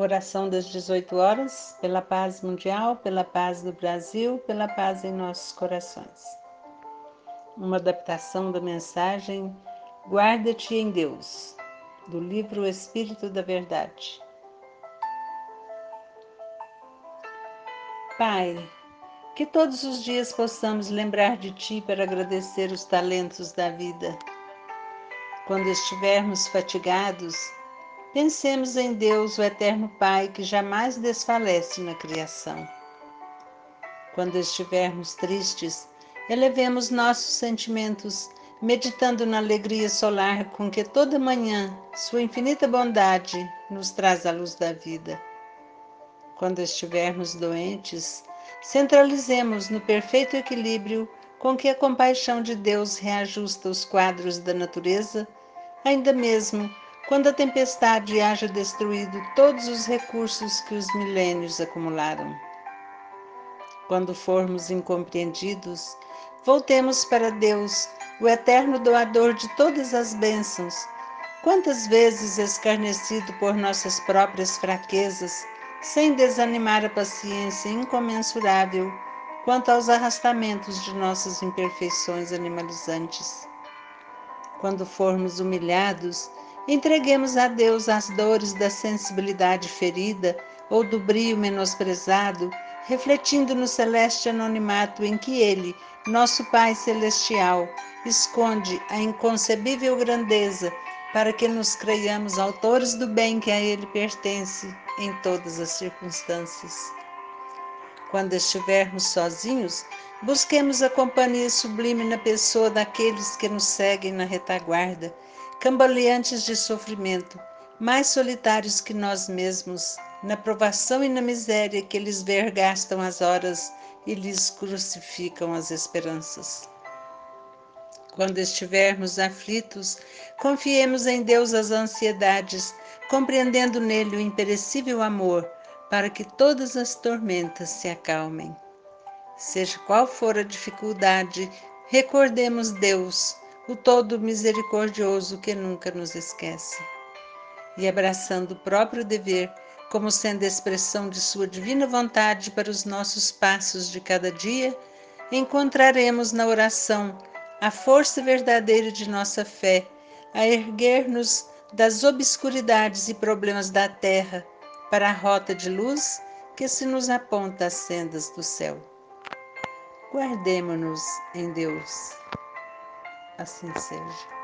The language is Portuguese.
Oração das 18 horas, pela paz mundial, pela paz do Brasil, pela paz em nossos corações. Uma adaptação da mensagem Guarda-te em Deus, do livro Espírito da Verdade. Pai, que todos os dias possamos lembrar de Ti para agradecer os talentos da vida. Quando estivermos fatigados, Pensemos em Deus, o Eterno Pai, que jamais desfalece na criação. Quando estivermos tristes, elevemos nossos sentimentos, meditando na alegria solar com que toda manhã Sua infinita bondade nos traz a luz da vida. Quando estivermos doentes, centralizemos no perfeito equilíbrio com que a compaixão de Deus reajusta os quadros da natureza, ainda mesmo quando a tempestade haja destruído todos os recursos que os milênios acumularam. Quando formos incompreendidos, voltemos para Deus, o eterno doador de todas as bênçãos. Quantas vezes escarnecido por nossas próprias fraquezas, sem desanimar a paciência incomensurável quanto aos arrastamentos de nossas imperfeições animalizantes. Quando formos humilhados, Entreguemos a Deus as dores da sensibilidade ferida ou do brio menosprezado, refletindo no celeste anonimato em que Ele, nosso Pai Celestial, esconde a inconcebível grandeza para que nos creiamos autores do bem que a Ele pertence em todas as circunstâncias. Quando estivermos sozinhos, busquemos a companhia sublime na pessoa daqueles que nos seguem na retaguarda cambaleantes de sofrimento, mais solitários que nós mesmos, na provação e na miséria que lhes vergastam as horas e lhes crucificam as esperanças. Quando estivermos aflitos, confiemos em Deus as ansiedades, compreendendo nele o imperecível amor, para que todas as tormentas se acalmem. Seja qual for a dificuldade, recordemos Deus, o todo misericordioso que nunca nos esquece. E abraçando o próprio dever, como sendo expressão de Sua divina vontade para os nossos passos de cada dia, encontraremos na oração a força verdadeira de nossa fé, a erguer-nos das obscuridades e problemas da terra para a rota de luz que se nos aponta às sendas do céu. Guardemo-nos em Deus assim seja.